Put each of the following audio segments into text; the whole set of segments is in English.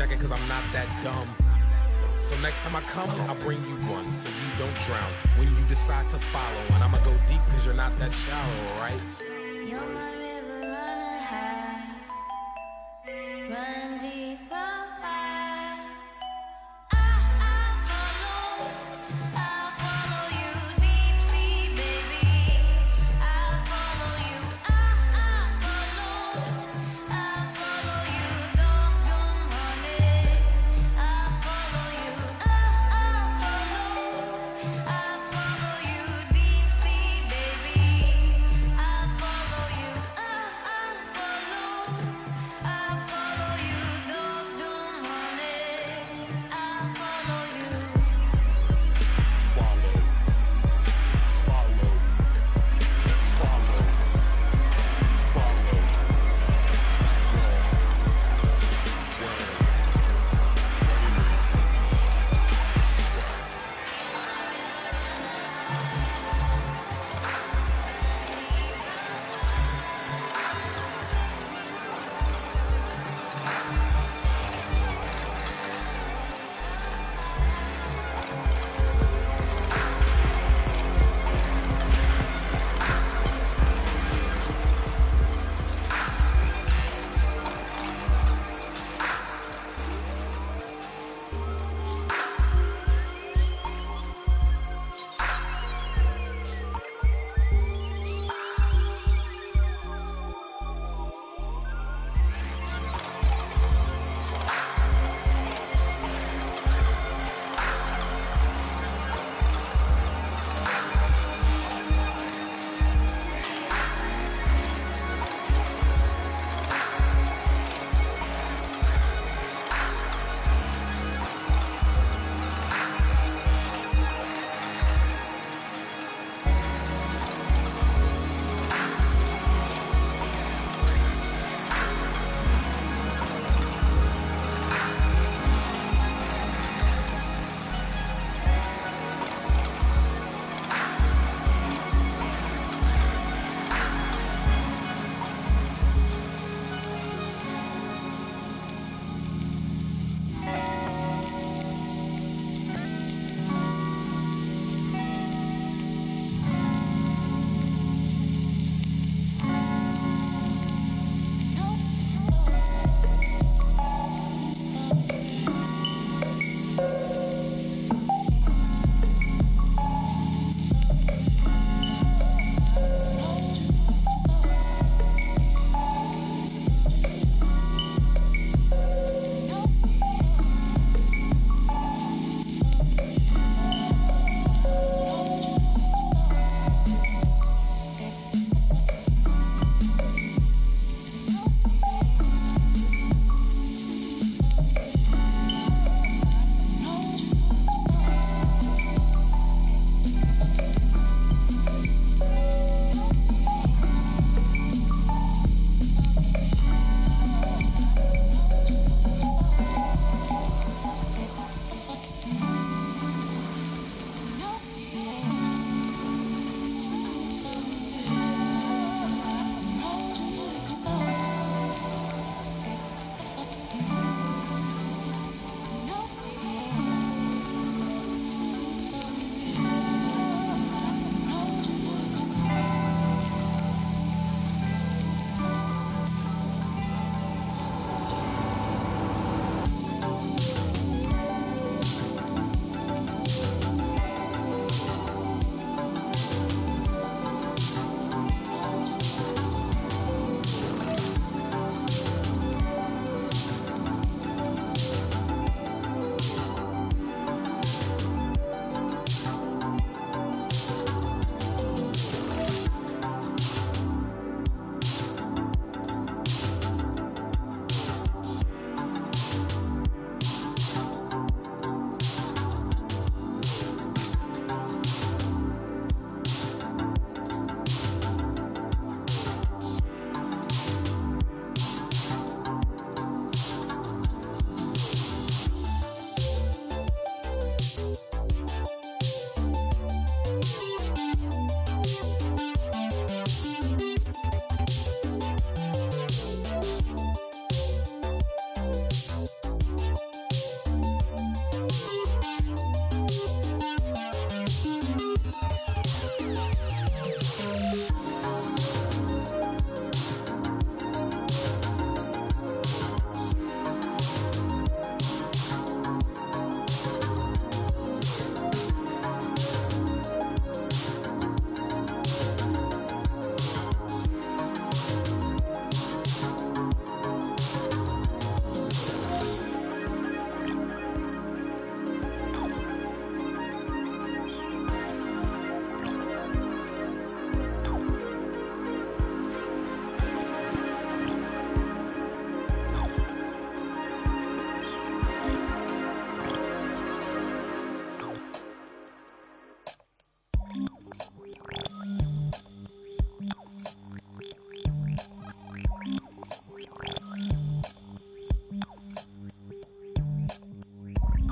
jacket cause I'm not that dumb. So next time I come, I'll bring you one so you don't drown when you decide to follow. And I'ma go deep cause you're not that shallow, alright?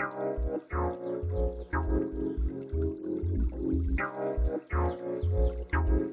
Thank you.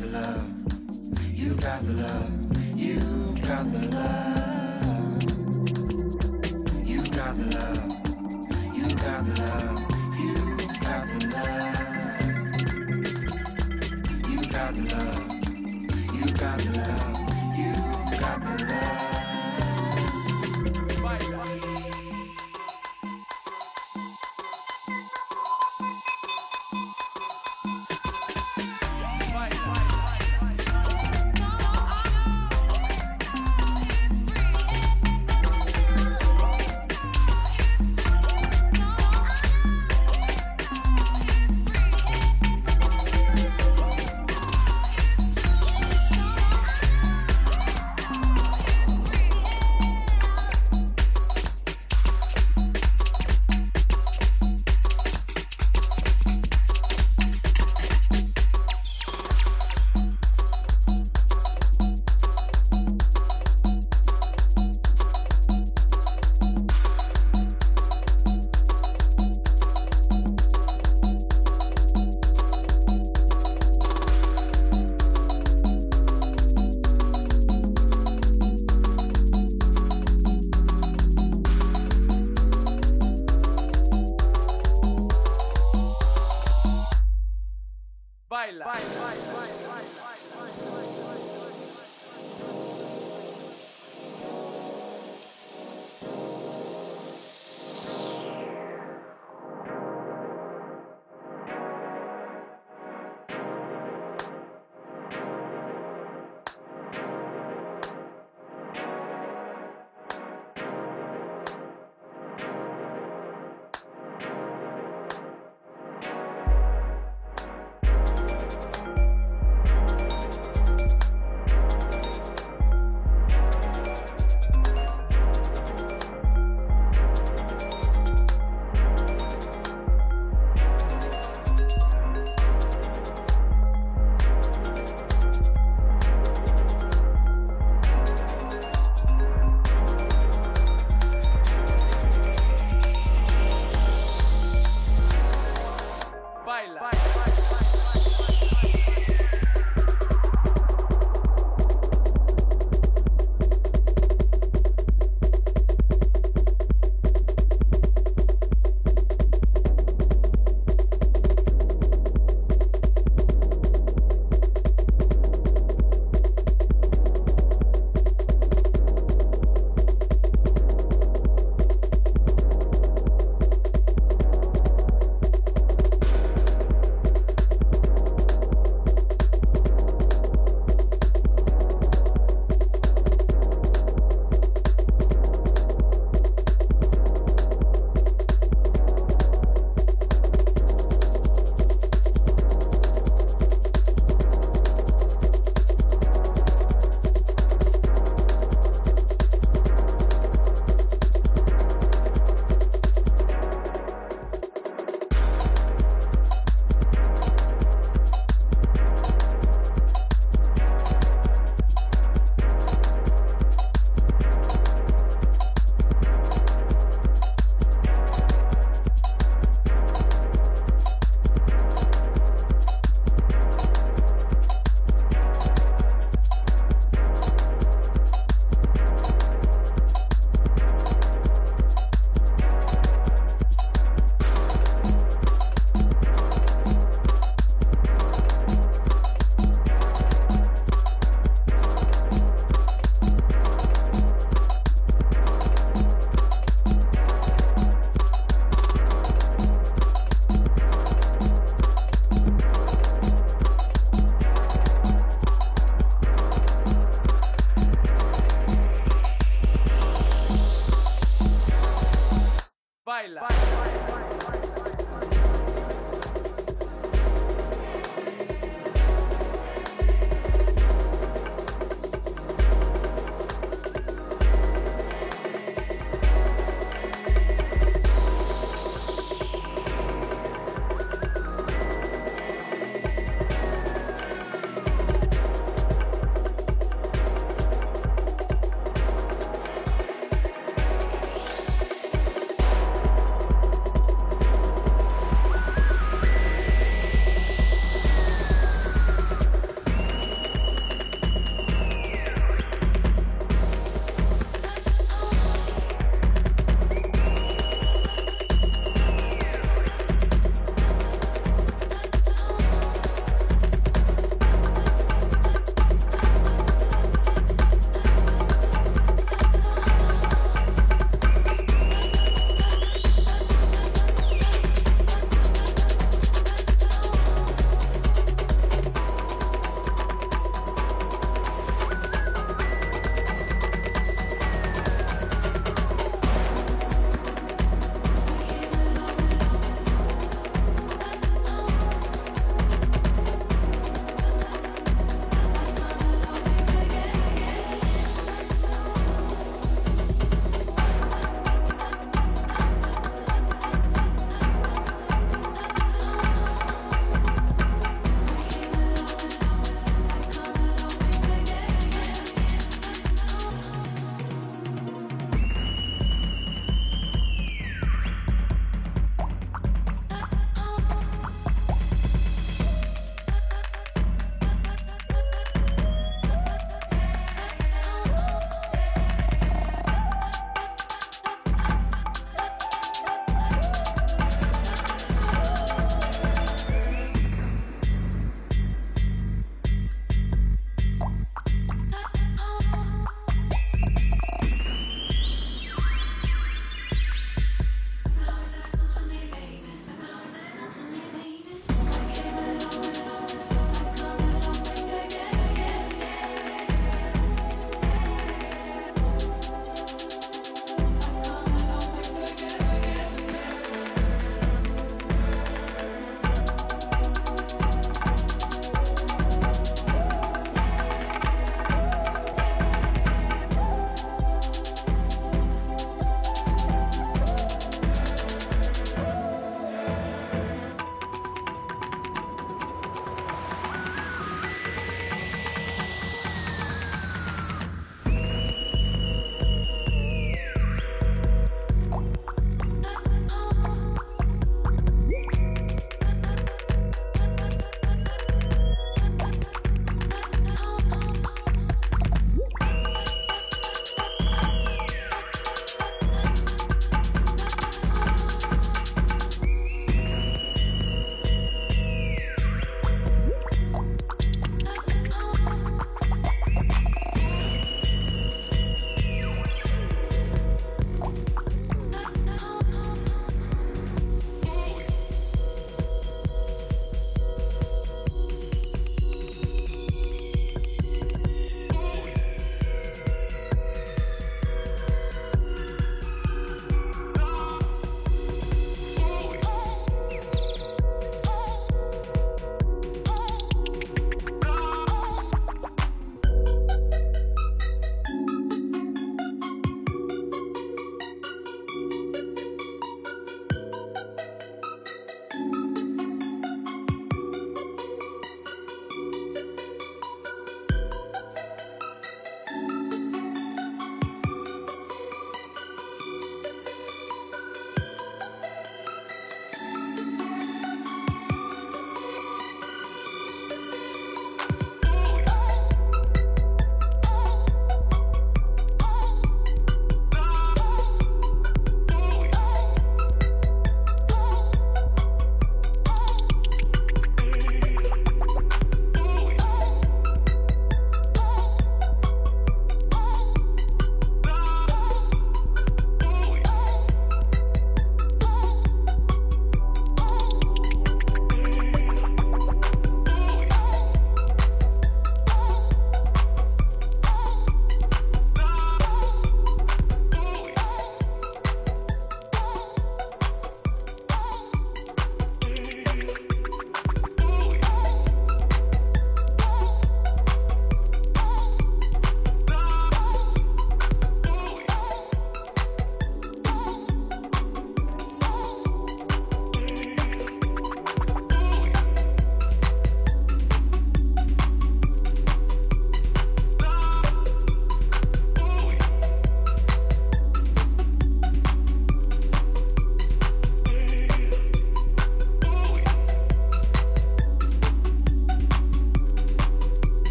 the love. You got the love. You got the love. You got the love. You got the love. You got the love. You got the love. You got the love. You got the love.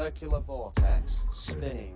Circular vortex, spinning,